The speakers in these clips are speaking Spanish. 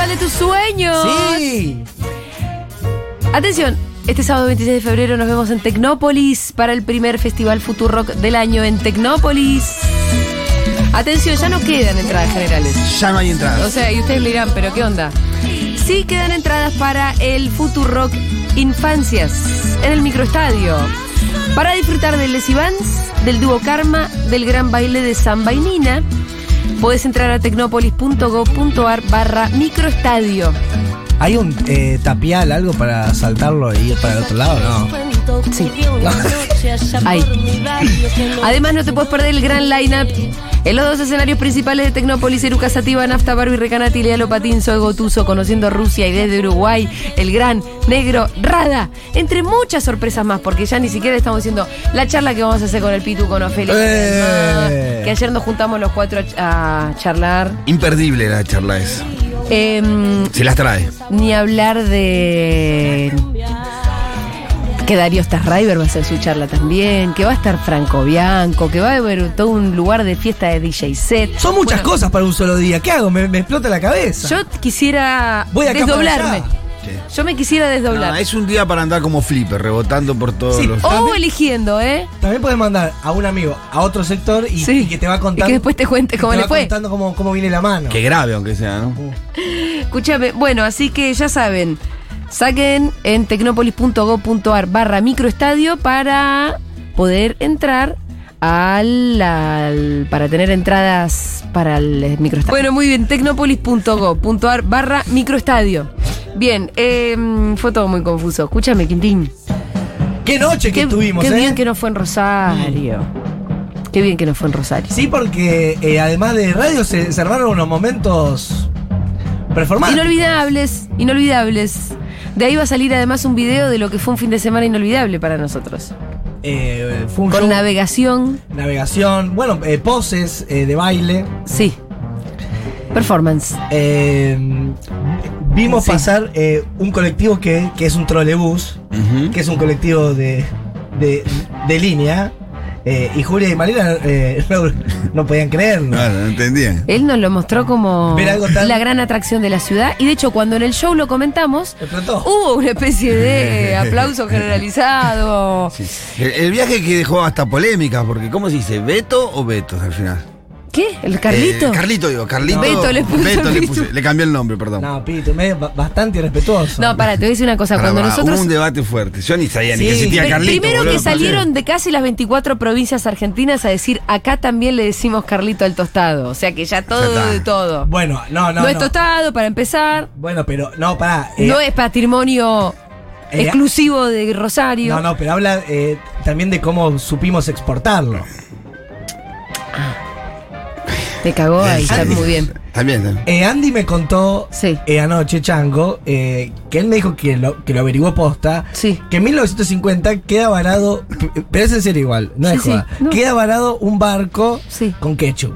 festival de tus sueños. Sí. Atención, este sábado 26 de febrero nos vemos en Tecnópolis para el primer festival Futurock del año en Tecnópolis. Atención, ya no quedan entradas generales. Ya no hay O entradas. sea, y ustedes le dirán, ¿pero qué onda? Sí quedan entradas para el Futurock Infancias en el microestadio. Para disfrutar del Les Ivans, del dúo Karma, del gran baile de Samba y Nina, podés entrar a tecnopolis.gov.ar barra microestadio. ¿Hay un eh, tapial, algo para saltarlo e ir para el otro lado? No. Sí. Ahí. Además, no te puedes perder el gran lineup en los dos escenarios principales de Tecnópolis, Eruca Sativa, Nafta, Barbie, Recanati, Lealo Patín, Soy Gotuso, conociendo Rusia y desde Uruguay, el gran negro Rada, entre muchas sorpresas más, porque ya ni siquiera estamos diciendo la charla que vamos a hacer con el Pitu, con Ofelia, Eh. que ayer nos juntamos los cuatro a, a charlar. Imperdible la charla esa. Em, Se las trae. ni hablar de que Darío Starriver va a hacer su charla también, que va a estar Franco Bianco, que va a haber todo un lugar de fiesta de DJ set. Son muchas Bueno, cosas para un solo día. ¿Qué hago? Me, me explota la cabeza. Yo quisiera Voy acá para desdoblarme. Yo me quisiera desdoblar. No, es un día para andar como flipper, rebotando por todos Sí. los. o también- eligiendo, ¿eh? También puedes mandar a un amigo a otro sector y, Sí. y que te va Y contando. que después te cuente cómo te le va fue. contando cómo, cómo viene la mano. Que grave, aunque sea, ¿no? Escúchame, bueno, así que ya saben, saquen en tecnopolis.gov.ar barra microestadio para poder entrar al, al- para tener entradas para el microestadio. Bueno, muy bien, tecnopolis.gov.ar barra microestadio. Bien, eh, fue todo muy confuso. Escúchame, Quintín. Qué noche que Qué, tuvimos, qué ¿eh? bien que no fue en Rosario. Qué bien que no fue en Rosario. Sí, porque eh, además de radio se, se armaron unos momentos performantes. Inolvidables, inolvidables. De ahí va a salir además un video de lo que fue un fin de semana inolvidable para nosotros. Eh, fue un Con show, navegación, navegación, bueno, eh, poses eh, de baile. sí. Performance. Eh, vimos Sí. pasar eh, un colectivo que, que es un trolebús, que es un colectivo de, de, de línea. Eh, y Julia y Marina eh, no, no podían creerlo. Claro, no entendían. Él nos lo mostró como tan- la gran atracción de la ciudad. Y de hecho, cuando en el show lo comentamos, Explotó. hubo una especie de aplauso generalizado. Sí. El, el viaje que dejó hasta polémicas, porque ¿cómo se dice? ¿Beto o Betos al final? ¿Qué? ¿El Carlito? Eh, Carlito, digo, Carlito. Beto le puso Beto el le, Pitu. puse- le cambié el nombre, perdón. No, Pito, medio ba- bastante irrespetuoso. No, para, te voy a decir una cosa. Pará, Cuando pará, nosotros. Hubo un debate fuerte. Yo ni sabía ni que existía Carlito. Primero boludo. que salieron de casi las 24 provincias argentinas a decir, acá también le decimos Carlito al tostado. O sea que ya todo de todo. Bueno, no, no. no, no. es tostado, para empezar. Bueno, pero no, pará. eh, no es patrimonio eh, exclusivo de Rosario. No, no, pero habla eh, también de cómo supimos exportarlo. Te cagó ahí, está muy bien. También, también. Eh, Andy me contó Sí. eh, anoche, Chango, eh, que él me dijo que lo, que lo averiguó posta, Sí. que en 1950 queda varado, pero es en serio igual, no Sí, es joda, no. queda varado un barco Sí. con ketchup.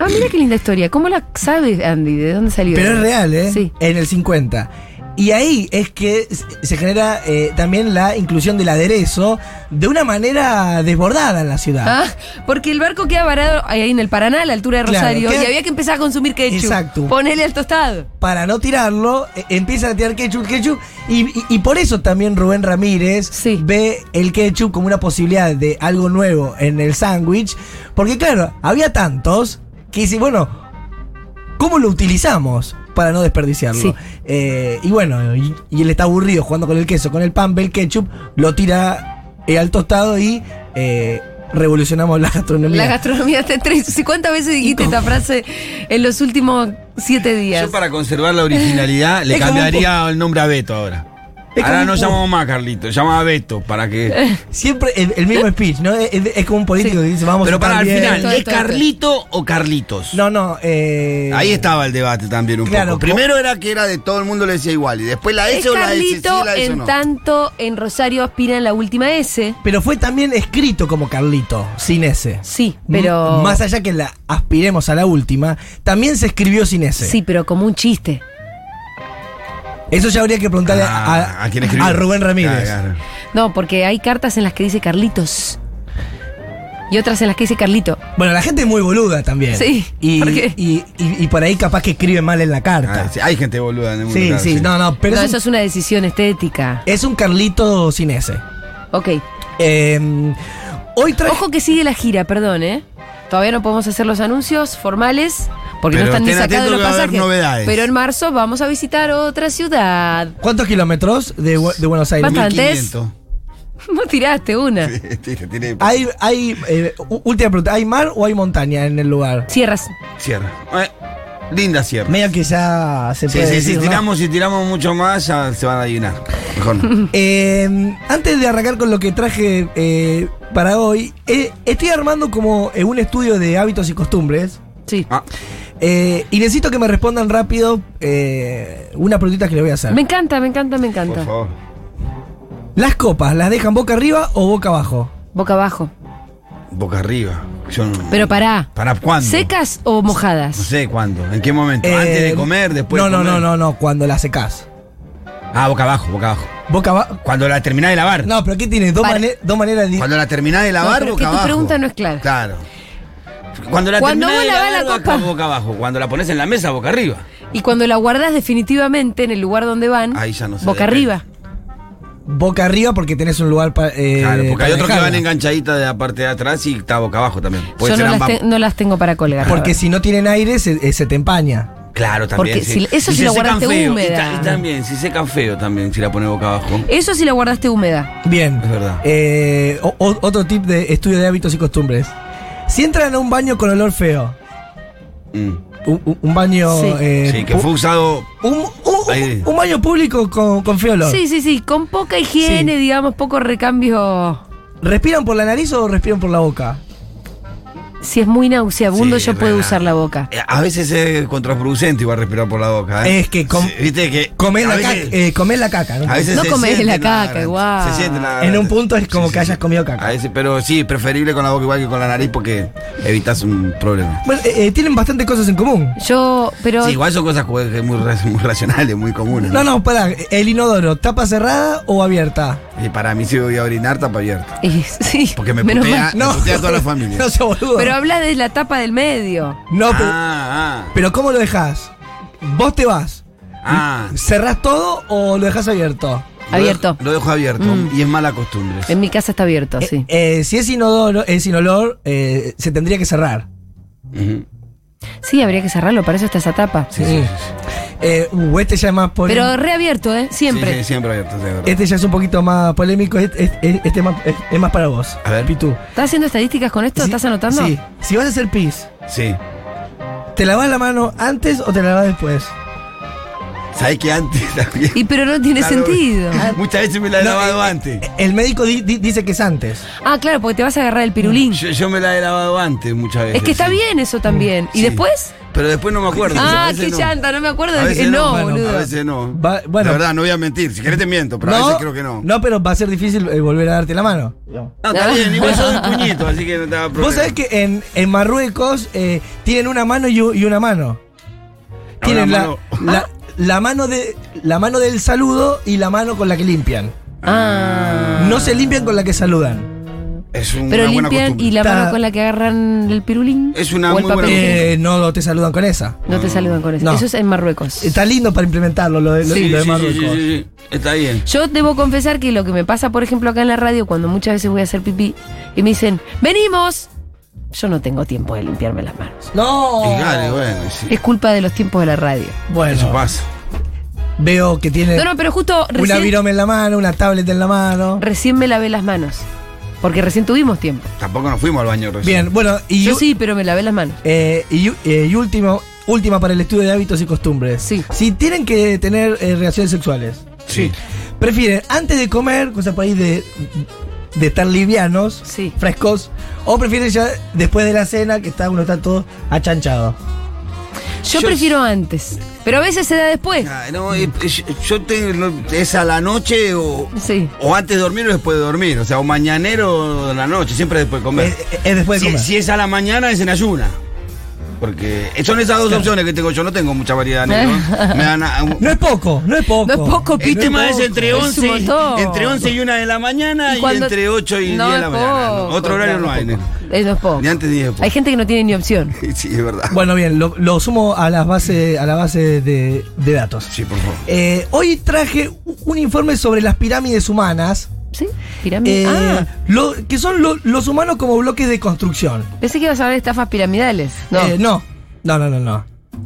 Ah, mira qué linda historia. ¿Cómo la sabes, Andy? ¿De dónde salió? Pero es real, ¿eh? Sí. En el 50. Y ahí es que se genera eh, también la inclusión del aderezo de una manera desbordada en la ciudad. Ah, porque el barco queda varado ahí en el Paraná, a la altura de Claro, Rosario, queda- y había que empezar a consumir ketchup. Exacto. Ponele al tostado. Para no tirarlo, eh, empiezan a tirar ketchup, ketchup. Y, y- y por eso también Rubén Ramírez Sí. ve el ketchup como una posibilidad de algo nuevo en el sándwich. Porque claro, había tantos que dice, bueno, ¿cómo lo utilizamos? Para no desperdiciarlo. Sí. Eh, y bueno, y, y él está aburrido jugando con el queso, con el pan, ve el ketchup, lo tira eh, al tostado y eh, revolucionamos la gastronomía. La gastronomía te tres. ¿Cuántas veces dijiste esta frase en los últimos siete días? Yo para conservar la originalidad le Es cambiaría el nombre a Beto ahora. Es ahora no un- llamamos más a Carlito, llamamos a Beto para que. Siempre el, el mismo speech, ¿no? Es, es como un político que dice, vamos Pero a para al final, ¿es. Carlito o Carlitos? No, no. Eh, Ahí estaba el debate también un Claro, poco. Primero era que era de todo el mundo le decía igual y después la S o la S sí, la S en no. tanto en Rosario aspira en la última S. Pero fue también escrito como Carlito, sin S. Sí, pero. M- Más allá que la aspiremos a la última, también se escribió sin S. Sí, pero como un chiste. Eso ya habría que preguntarle Ah, a, ¿a quién escribió? a Rubén Ramírez. Claro, claro. No, porque hay cartas en las que dice Carlitos. Y otras en las que dice Carlito. Bueno, la gente es muy boluda también. Sí, Y, ¿por qué? y, y- y por ahí capaz que escribe mal en la carta. Ah, sí, hay gente boluda en el mundo. sí, claro, sí, no, no, pero no, es, eso un, es una decisión estética. es un Carlito sin ese. Ok. Eh, hoy. Ojo que sigue la gira, perdón, ¿eh? Todavía no podemos hacer los anuncios formales porque Pero no están ni sacados los pasajes. novedades. Pero en marzo vamos a visitar otra ciudad. ¿Cuántos kilómetros de, Bu- de Buenos Aires? Bastante. 1500. Vos tiraste una. Tire, tire. Hay, hay eh, u- última pregunta, ¿hay mar o hay montaña en el lugar? Cierras. Sierra. Eh, linda sierra. Medio que ya se Sí, puede sí, decir, si ¿no? tiramos, si tiramos mucho más, ya se van a adivinar. Mejor no. Eh, antes de arrancar con lo que traje eh, para hoy, eh, estoy armando como eh, un estudio de hábitos y costumbres. Sí. Ah, eh, y necesito que me respondan rápido eh, una preguntita que le voy a hacer. Me encanta, me encanta, me encanta. por favor. ¿Las copas las dejan boca arriba o boca abajo? Boca abajo. Boca arriba. No- Pero pará. ¿Para cuándo? ¿Secas o No mojadas? sé cuándo. ¿En qué momento? Eh, ¿Antes de comer? ¿Después no, de no, comer? no, no, no, cuando la secás. Ah, boca abajo, boca abajo. Boca abajo. Cuando la terminás de lavar. No, pero ¿qué tiene? Dos, Para. mane- dos maneras de. Cuando la terminás de lavar, pero boca que tu abajo. pregunta no es clara. Claro. Cuando la Cuando terminás vos de lavás lavar, la boca, copa. boca abajo. Cuando la pones en la mesa, boca arriba. Y cuando la guardás definitivamente en el lugar donde van, Ahí ya no sé, boca depende. arriba. Boca arriba porque tenés un lugar para. Claro, porque hay otros que van enganchaditas de la parte de atrás y está boca abajo también. Puede Yo ser no las, ambas- te- no las tengo para colgar. la Porque si no tienen aire, se, eh, se te empaña. Claro, también. Porque sí. si- eso Y si se la guardaste feo. húmeda. Y, ta- y también, si secan feo también, si la pones boca abajo. Eso sí la guardaste húmeda. Bien. Es verdad. Eh, o- otro tip de estudio de hábitos y costumbres. Si entran a un baño con olor feo, Mm. un, un- un baño. Sí. eh, Sí, que fue usado. un, un- Ahí. un baño público con, con feo olor. Sí, sí, sí. Con poca higiene, Sí. digamos, poco recambio. ¿Respiran por la nariz o respiran por la boca? Si es muy nauseabundo, Sí, yo puedo verdad. usar la boca. Eh, A veces es contraproducente igual respirar por la boca. ¿eh? Es que com- Sí, Viste que. Comés a la, veces- caca, eh, comés la caca. ¿no? a veces No siente la caca, igual. Se siente la En un punto es como Sí, que sí, hayas comido A caca. veces, pero sí, preferible con la boca igual que con la nariz porque evitas un problema. Bueno, eh, eh, tienen bastantes cosas en común. Yo, pero. Sí, igual son cosas muy, ra- muy racionales, muy comunes. No, no, pará. ¿El inodoro, tapa cerrada o abierta? Y para mí si voy a orinar, tapa abierta. Sí, Porque me menos putea, mal. me putea toda la familia. No se boludo. Pero habla de la tapa del medio. no, pero, ah, pero ¿cómo lo dejas? Vos te vas. ah, ah. ¿Cerrás todo o lo dejas abierto? Lo Abierto. dejo- Lo dejo abierto Mm. y es mala costumbre. En mi casa está abierto, sí. Eh, eh, si es inodoro, es sin olor, eh, se tendría que cerrar. Sí, habría que cerrarlo, para eso está esa tapa. Sí, sí. Eh, uh, este ya es más polémico. Pero reabierto, ¿eh? Siempre. Sí, sí, siempre abierto, sí, verdad. Este ya es un poquito más polémico. Este, este- este es, más, es- es más para vos. A ver. Pitu. ¿Estás haciendo estadísticas con esto? ¿Estás anotando? Sí. Si vas a hacer pis, Sí. ¿te lavas la mano antes o te la lavas después? ¿Sabés que antes también? Y pero no tiene Claro, sentido. Muchas veces me la he No, lavado eh, antes. El médico di- di- dice que es antes. Ah, claro, porque te vas a agarrar el pirulín. Yo, yo me la he lavado antes muchas veces. Es que está sí. bien eso también. ¿Y Sí. después? Pero después no me acuerdo. Ah, qué no. llanta, no me acuerdo A veces que no, no, bueno, boludo. A veces no. Va- bueno. La verdad, no voy a mentir. Si querés te miento, pero a veces creo que no. No, pero va a ser difícil eh, volver a darte la mano. No, está bien. Igual sos un puñito, así que no te problema. Vos sabés que en, en Marruecos eh, tienen una mano y, una mano. Tienen la, mano. la, la mano de la mano del saludo y la mano con la que limpian. Ah. No se limpian con la que saludan. Es una Pero buena limpian costumbre. y la mano con la que agarran el pirulín. Es una muy buena. Eh, no te saludan con esa. No te saludan con. No. Eso es en Marruecos. Está lindo para implementarlo lo de, lo- Sí, lo de sí, sí, Marruecos. sí, sí, sí. Está bien. Yo debo confesar que lo que me pasa, por ejemplo, acá en la radio, cuando muchas veces voy a hacer pipí y me dicen, ¡venimos! Yo no tengo tiempo de limpiarme las manos. No. Y dale, bueno, sí. Es culpa de los tiempos de la radio. Bueno, Eso pasa. veo que tiene No, no, pero justo una recién, virome en la mano, una tablet en la mano. recién me lavé las manos. Porque recién tuvimos tiempo. Tampoco nos fuimos al baño recién. Bien, bueno, y, Yo sí, pero me lavé las manos. eh, y, eh, y último, última para el estudio de hábitos y costumbres. Sí. Si tienen que tener eh, relaciones sexuales, Sí. prefieren antes de comer, cosa para ir de, de estar livianos, Sí. frescos, o prefieren ya después de la cena que está uno está todo achanchado. Yo, Yo- prefiero antes. Pero a veces se da después. Ah, no, eh, yo- tengo. ¿Es a la noche o.? Sí. O antes de dormir o después de dormir. O sea, o mañanero o de la noche, siempre después de comer. Es, es después de si, comer. si es a la mañana, es en ayuna. Porque son esas dos opciones que tengo. Yo no tengo mucha variedad, negro. Me dan a- un- No es poco, no es poco. No es poco, el Pito. tema es poco, entre es un 11, y- montón. entre 11 y 1 de la mañana Y entre 8 y No 10 de la mañana. poco, Otro horario claro, no hay, negro. No es poco. Ni antes ni después. Hay gente que no tiene ni opción. Sí, es verdad. Bueno, bien, lo, lo sumo a las bases, a la base de, de datos. Sí, por favor. Eh, hoy traje un informe sobre las pirámides humanas, ¿Sí? Pirámide. eh, ah, lo- que son lo- los humanos como bloques de construcción. pensé que ibas a hablar de estafas piramidales. No. Eh, no, no, no, no, no.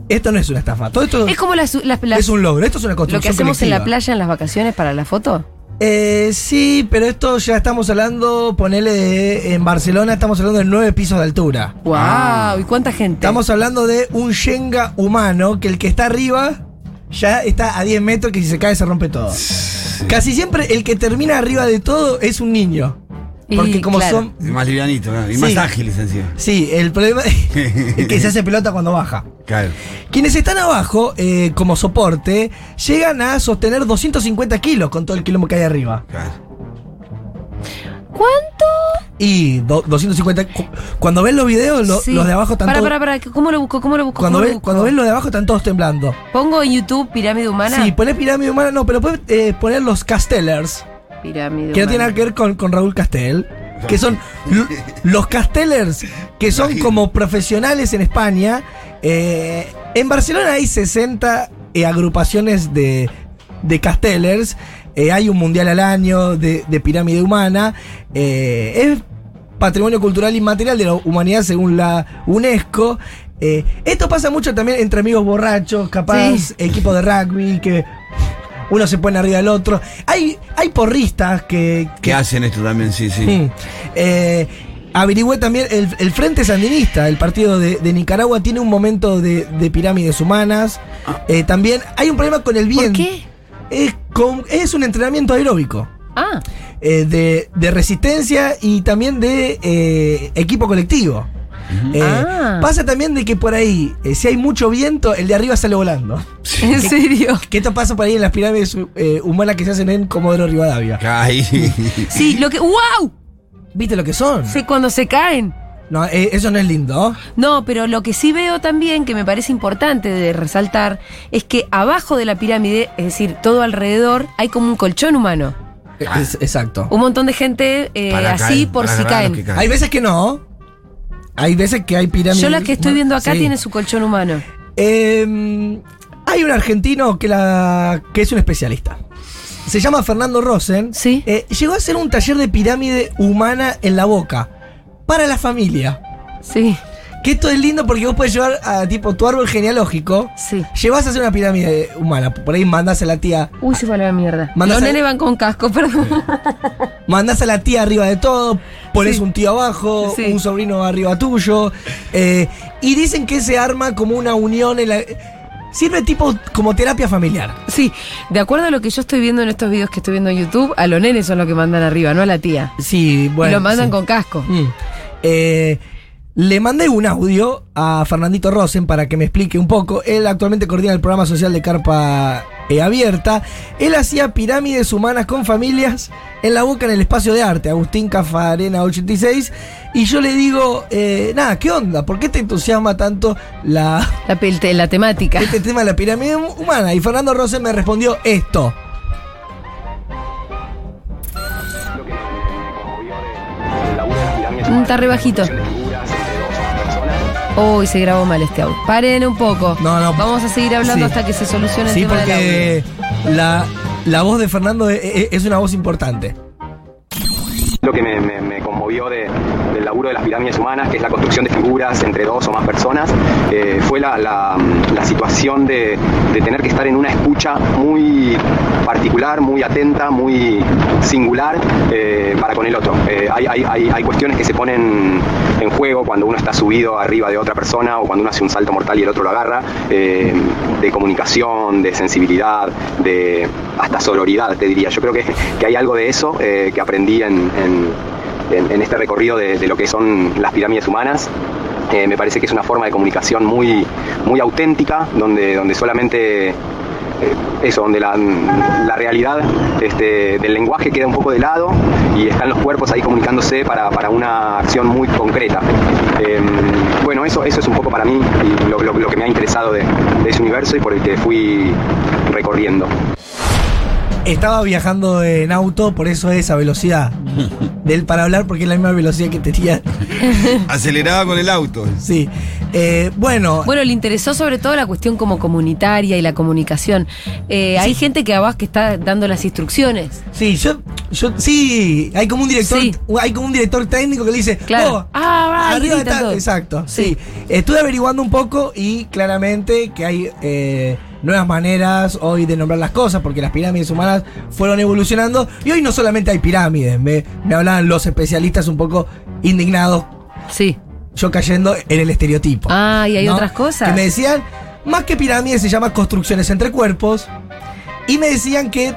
Esto no es una estafa. Todo esto es como las, las- las- es un logro. Esto es una lo construcción que hacemos en la playa en las vacaciones para la foto. Eh, sí, pero esto ya estamos hablando, ponele de- en Barcelona, estamos hablando de nueve pisos de altura. ¡Wow! ¿Y cuánta gente? Estamos hablando de un Shenga humano que el que está arriba ya está a 10 metros que si se cae se rompe todo. Casi siempre el que termina arriba de todo es un niño. Y, Porque como claro. son... Es más livianito, ¿no? y Sí. más ágiles encima. Sí, el problema es que se hace pelota cuando baja. Claro. Quienes están abajo, eh, como soporte, llegan a sostener 250 kilos con todo el quilombo que hay arriba. claro. ¿Cuánto? Y do- 250... cu- Cuando ven los videos, lo- Sí. los de abajo están Para, todos... para, para. ¿Cómo lo busco? ¿Cómo lo busco? Cuando ¿Cómo lo ven, busco? cuando ven los de abajo están todos temblando. Pongo en YouTube pirámide humana. Sí, pones pirámide humana, no, pero puedes eh, poner los Castellers, Pirámide que no tiene nada que ver con, con Raúl Castel, que son los Castellers, que son como profesionales en España. Eh, en Barcelona hay 60 eh, agrupaciones de, de Castellers, eh, hay un mundial al año de, de pirámide humana. eh, es patrimonio cultural inmaterial de la humanidad según la UNESCO. Eh, esto pasa mucho también entre amigos borrachos, capaz, Sí. equipos de rugby, que uno se pone arriba del otro. Hay, hay porristas que, ¿Qué hacen esto también? Sí, sí. Eh, averigüé también, el, el Frente Sandinista, el partido de, de Nicaragua, tiene un momento de, de pirámides humanas. Eh, también hay un problema con el ¿Por viento. qué? Es, con- es un entrenamiento aeróbico. Ah, eh, de, de resistencia y también de eh, equipo colectivo. Eh, Ah. Pasa también de que por ahí, eh, si hay mucho viento, el de arriba sale volando. ¿en serio? Que esto pasa por ahí en las pirámides eh, humanas que se hacen en Comodoro Rivadavia. Ay. Sí, lo que. ¡Wow! ¿Viste lo que son? Sé cuando se caen. No, eh, eso no es lindo. No, pero lo que sí veo también, que me parece importante de resaltar, es que abajo de la pirámide, es decir, todo alrededor, hay como un colchón humano. Es- exacto. Un montón de gente eh, Para así caer, por para si agarrar caen. los que caen. Hay veces que no. Hay veces que hay pirámides. Yo la que estoy viendo acá Sí. tiene su colchón humano. Eh, hay un argentino que, la, que es un especialista. Se llama Fernando Rosen. Sí. Eh, llegó a hacer un taller de pirámide humana en la boca. Para la familia. Sí, Que esto es lindo porque vos podés llevar a tipo tu árbol genealógico. sí. Llevas a hacer una pirámide humana. Por ahí mandás a la tía. Uy, se fue a la mierda. Mandás Los a- nenes van con casco, perdón. Mandás a la tía arriba de todo. Pones Sí. un tío abajo. Sí. Un sobrino arriba tuyo. eh, y dicen que se arma como una unión en la. Sirve tipo como terapia familiar. Sí, de acuerdo a lo que yo estoy viendo en estos videos que estoy viendo en YouTube, a los nenes son los que mandan arriba, no a la tía. Sí, bueno. y lo mandan sí. con casco. Mm. Eh, le mandé un audio a Fernandito Rosen para que me explique un poco. Él actualmente coordina el programa social de Carpa eh, Abierta. Él hacía pirámides humanas con familias en la boca en el espacio de arte, Agustín Cafarena 86. Y yo le digo, eh, nada, ¿qué onda? ¿Por qué te entusiasma tanto la, La, la temática. este tema de la pirámide humana? Y Fernando Rosen me respondió esto. Mm, Está re bajito. Uy, se grabó mal este audio. Paren un poco. No, no. Vamos a seguir hablando Sí. hasta que se solucione el Sí, tema del audio. porque la, la voz de Fernando e- e- es una voz importante. Lo que me, me- me conmovió de- laburo de las pirámides humanas, que es la construcción de figuras entre dos o más personas, eh, fue la, la situación de, tener que estar en una escucha muy particular, muy atenta, muy singular eh, para con el otro. Eh, hay, cuestiones que se ponen en juego cuando uno está subido arriba de otra persona o cuando uno hace un salto mortal y el otro lo agarra, de comunicación, de sensibilidad, de hasta sororidad, te diría. Yo creo que, hay algo de eso que aprendí en, en- en- este recorrido de, de lo que son las pirámides humanas. Eh, me parece que es una forma de comunicación muy, muy auténtica, donde, donde solamente eh, eso, donde la, la realidad este, del lenguaje queda un poco de lado y están los cuerpos ahí comunicándose para, para una acción muy concreta. Eh, bueno, eso, eso es un poco para mí lo, lo- lo que me ha interesado de, de ese universo y por el que fui recorriendo. Estaba viajando en auto, por eso esa velocidad del para hablar, porque es la misma velocidad que tenía. Aceleraba con el auto. Sí. Eh, bueno, Bueno, le interesó sobre todo la cuestión como comunitaria y la comunicación. Eh, Hay gente que además que está dando las instrucciones. sí, yo, yo, sí, hay como un director, Sí. hay como un director técnico que le dice, Claro. "Oh, Ah, va, arriba está, todo". exacto, sí. Sí. Estuve averiguando un poco y claramente que hay eh, nuevas maneras hoy de nombrar las cosas, porque las pirámides humanas fueron evolucionando y hoy no solamente hay pirámides, me, me hablaban los especialistas un poco indignados Sí. yo cayendo en el estereotipo. Ah, y hay otras cosas. Que me decían, más que pirámides se llama construcciones entre cuerpos. Y me decían que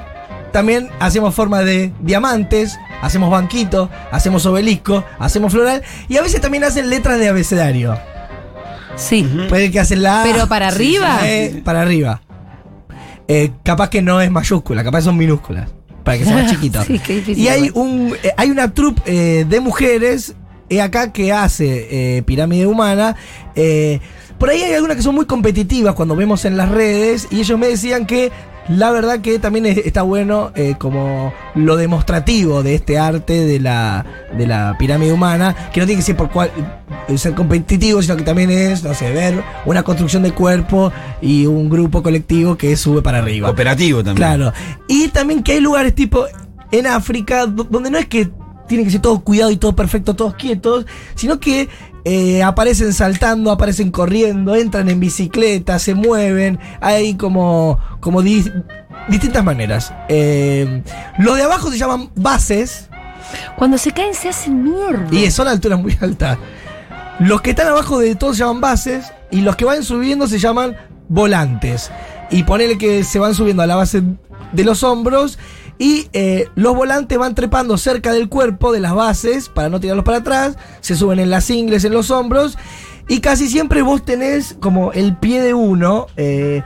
también hacemos forma de diamantes, hacemos banquito, hacemos obelisco, hacemos floral. Y a veces también hacen letras de abecedario. Sí. Puede que hacen la A, ¿Pero para arriba? eh, para arriba. Eh, capaz que no es mayúscula, capaz son minúsculas. Para que sea más chiquito. Sí, qué difícil Y hay, un, eh, hay una troupe de mujeres acá que hace pirámide humana. por ahí hay algunas que son muy competitivas cuando vemos en las redes. Y ellos me decían que la verdad que también es- está bueno eh, como lo demostrativo de este arte de la, de la pirámide humana. Que no tiene que ser por cual, eh, ser competitivo, sino que también es, no sé, ver una construcción de cuerpo y un grupo colectivo que sube para arriba. Operativo también. Claro. Y también que hay lugares tipo en África do- donde no es que tiene que ser todo cuidado y todo perfecto, todos quietos, sino que eh, aparecen saltando, aparecen corriendo, entran en bicicleta, se mueven. Hay como, como di- distintas maneras. Eh, los de abajo se llaman bases Cuando se caen se hacen mierda. y son alturas muy altas. Los que están abajo de todos se llaman bases y los que van subiendo se llaman volantes. Y ponele que se van subiendo a la base de los hombros y eh, los volantes van trepando cerca del cuerpo de las bases para no tirarlos para atrás, se suben en las ingles, en los hombros y casi siempre vos tenés como el pie de uno eh,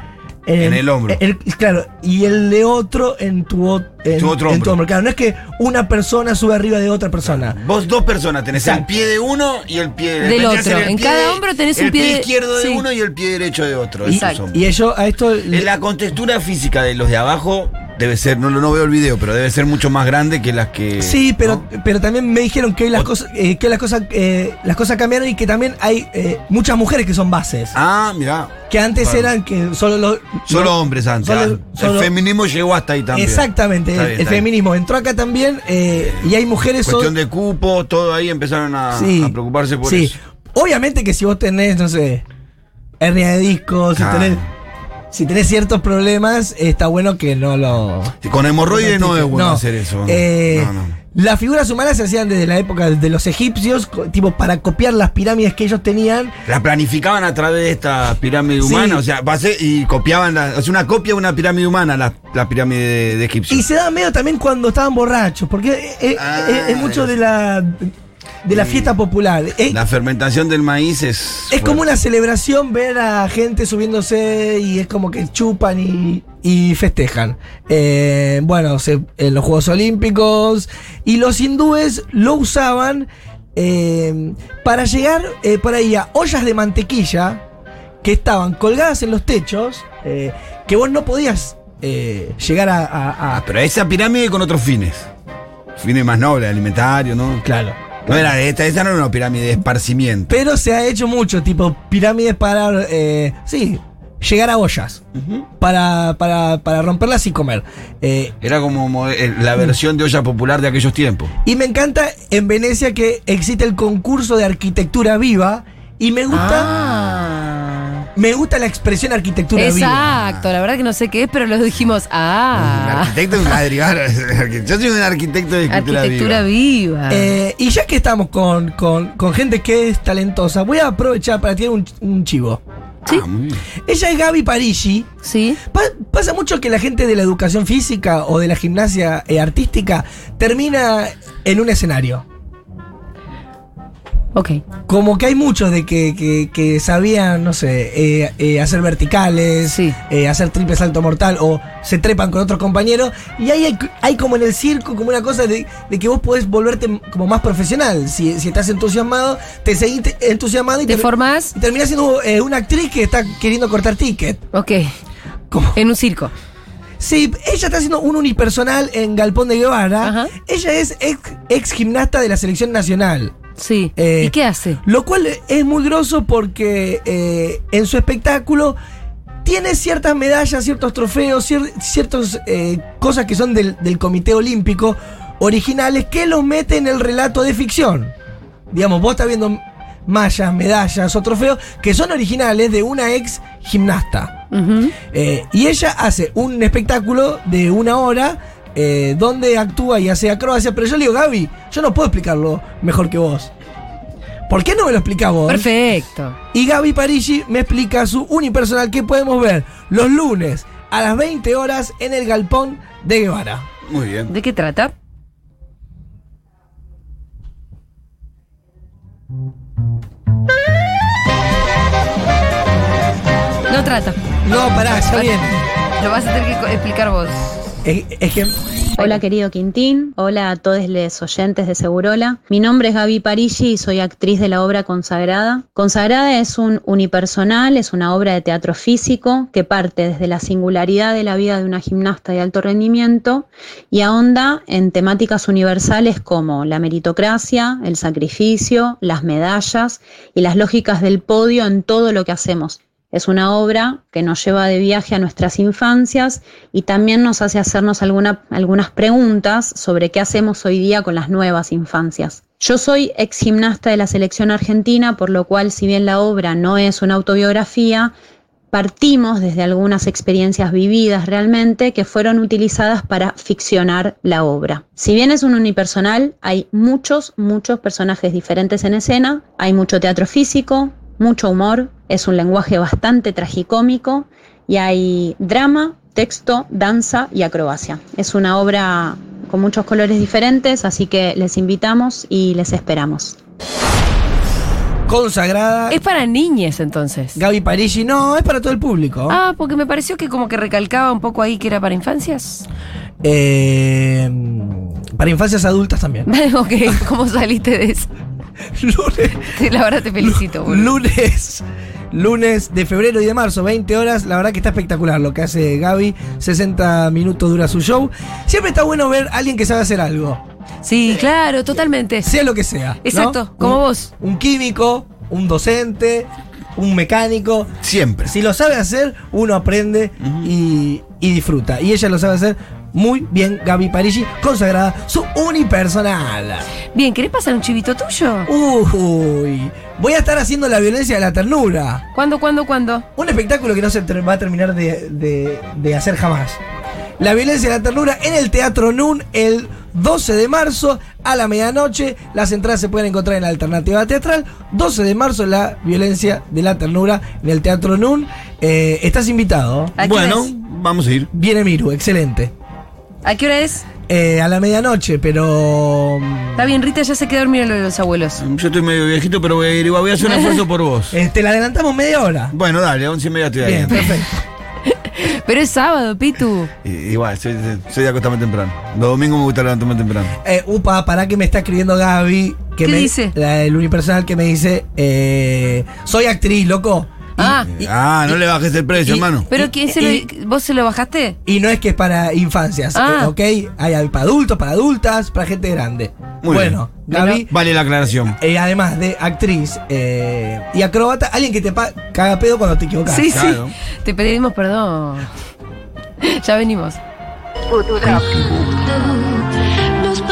En el hombro. el- claro, y el de otro en tu, en, Tu otro en tu hombro. hombro. Claro, no es que una persona sube arriba de otra persona. Vos dos personas tenés Exacto. el pie de uno y el pie Del otro. En pie cada de- hombro tenés un el pie de- izquierdo de sí. uno y el pie derecho de otro. Y, y ellos a esto. En la contextura física de los de abajo debe ser, no, no veo el video, pero debe ser mucho más grande que las que. Sí, pero, ¿no? pero también me dijeron que hoy las cosas, eh, que las cosas, eh, las cosas cambiaron y que también hay eh, muchas mujeres que son bases. Ah, mirá. que antes claro. eran que solo los. Solo los- hombres antes. solo- ah. solo- el feminismo llegó hasta ahí también. Exactamente, Está el, bien, feminismo entró acá también eh, y hay mujeres. Cuestión son- de cupo, todo ahí empezaron a, Sí, a preocuparse por sí. eso. Obviamente que si vos tenés, no sé, hernia de disco, si tenés. Si tenés ciertos problemas, está bueno que no lo. Con hemorroides no es bueno No. hacer eso. no. Eh, No, no. Las figuras humanas se hacían desde la época de los egipcios, tipo para copiar las pirámides que ellos tenían. La planificaban a través de esta pirámide Sí. humana, o sea, y copiaban, la, es una copia de una pirámide humana, la, la pirámide de, de Egipcio. Y se da medio también cuando estaban borrachos, porque es, es- Ah, es- es mucho de la de la fiesta popular. Es, La fermentación del maíz es. es como una celebración ver a gente subiéndose y es como que chupan y, y festejan. Eh, bueno, se- en los Juegos Olímpicos. Y los hindúes lo usaban eh, para llegar eh, por ahí a ollas de mantequilla que estaban colgadas en los techos, que vos no podías llegar a- a- a Pero esa pirámide con otros fines. Fines más nobles, alimentarios, ¿no? Claro. No era esta, esta no era una pirámide de esparcimiento. Pero se ha hecho mucho, tipo pirámides para, eh, sí, llegar a ollas. para, para, para romperlas y comer. Eh, Era como mo- eh, la versión de olla popular de aquellos tiempos. y me encanta en Venecia que existe el concurso de arquitectura viva. Y me gusta, Ah. Me gusta la expresión arquitectura viva. Exacto, la verdad que no sé qué es, pero lo dijimos. Ah, arquitecto es un ladrillero. Yo soy un arquitecto de escritura arquitectura viva. viva. Eh, y ya que estamos con, con- con gente que es talentosa, voy a aprovechar para tirar un, un chivo. Sí. Ah. Ella es Gaby Parigi. sí. Pa- pasa mucho que la gente de la educación física o de la gimnasia eh, artística termina en un escenario. Ok. Como que hay muchos de que, que- que sabían, no sé, eh, eh, hacer verticales, Sí. eh, hacer triple salto mortal o se trepan con otros compañeros. Y ahí hay, hay como en el circo, como una cosa de, de que vos podés volverte como más profesional. Si, si estás entusiasmado, te seguís te- entusiasmado y ¿Te ter- formás? y terminás siendo eh, una actriz que está queriendo cortar ticket. Ok. Como- En un circo. Sí, ella está haciendo un unipersonal en Galpón de Guevara. Ajá. Ella es ex, ex gimnasta de la selección nacional. Sí. Eh, ¿Y qué hace? Lo cual es muy groso porque eh, en su espectáculo tiene ciertas medallas, ciertos trofeos, cier- ciertas eh, cosas que son del, del Comité Olímpico originales que los mete en el relato de ficción. Digamos, vos estás viendo mallas, medallas o trofeos que son originales de una ex gimnasta. Eh, y ella hace un espectáculo de una hora eh, donde actúa y hace acrobacia. Pero yo le digo, Gaby, yo no puedo explicarlo mejor que vos. ¿Por qué no me lo explicás vos? Perfecto. Y Gaby Parigi me explica su unipersonal que podemos ver los lunes a las 20 horas en el galpón de Guevara. Muy bien. ¿De qué trata? No trata. No, pará, está bien. Lo vas a tener que explicar vos. Hola querido Quintín, hola a todos los oyentes de Segurola. Mi nombre es Gaby Parigi y soy actriz de la obra Consagrada. Consagrada es un unipersonal, es una obra de teatro físico que parte desde la singularidad de la vida de una gimnasta de alto rendimiento y ahonda en temáticas universales como la meritocracia, el sacrificio, las medallas y las lógicas del podio en todo lo que hacemos. Es una obra que nos lleva de viaje a nuestras infancias y también nos hace hacernos alguna- algunas preguntas sobre qué hacemos hoy día con las nuevas infancias. Yo soy ex gimnasta de la selección argentina, por lo cual si bien la obra no es una autobiografía, partimos desde algunas experiencias vividas realmente que fueron utilizadas para ficcionar la obra. Si bien es un unipersonal, hay muchos, muchos personajes diferentes en escena, hay mucho teatro físico, mucho humor, es un lenguaje bastante tragicómico y hay drama, texto, danza y acrobacia. Es una obra con muchos colores diferentes, así que les invitamos y les esperamos. consagrada. Es para niñes entonces. Gaby Parigi, no, es para todo el público. Ah, porque me pareció que como que recalcaba un poco ahí que era para infancias. Eh, para infancias adultas también. ok, ¿cómo saliste de eso? Lunes. Sí, La verdad te felicito. boludo. Lunes, lunes de febrero y de marzo, 20 horas. La verdad que está espectacular lo que hace Gaby. 60 minutos dura su show. Siempre está bueno ver a alguien que sabe hacer algo, Sí, claro, totalmente. sea lo que sea. ¿no? Exacto, como Un- vos. Un químico, un docente, un mecánico. Siempre. Si lo sabe hacer, uno aprende y, y disfruta. Y ella lo sabe hacer muy bien, Gaby Parigi, consagrada su unipersonal. Bien, ¿querés pasar un chivito tuyo? Uy, voy a estar haciendo la violencia de la ternura. ¿Cuándo, cuándo, cuándo? Un espectáculo que no se va a terminar de, de- de hacer jamás. La violencia de la ternura en el Teatro NUN el 12 de marzo a la medianoche. Las entradas se pueden encontrar en la alternativa teatral. 12 de marzo la violencia de la ternura en el Teatro NUN. Eh, estás invitado. ¿A qué Bueno, es? vamos a ir. Viene Miru, excelente. ¿A qué hora es? Eh, a la medianoche, pero... mm, Está bien, Rita ya se quedó dormida lo de los abuelos. Yo estoy medio viejito, pero voy a ir igual. Voy a hacer un esfuerzo por vos. eh, te la adelantamos media hora. Bueno, dale, a once y media estoy ahí. Bien, perfecto. Pero es sábado, Pitu. Igual, soy, soy de acostarme temprano. Los domingos me gusta levantarme temprano. Eh, upa, para que me está escribiendo Gaby. Que ¿Qué me- dice? la- el unipersonal que me dice, eh, soy actriz, loco. Ah. y, ah, no le bajes el precio, y- hermano. ¿Pero quién se y- lo, vos se lo bajaste? y no es que es para infancias, Ah. eh, ¿ok? Hay, para adultos, para adultas, para gente grande. Muy bueno, bien. Gaby, Vale la aclaración. eh, además de actriz eh, y acróbata, alguien que te caga pedo cuando te equivocas. sí, claro. sí. Te pedimos perdón. ya venimos.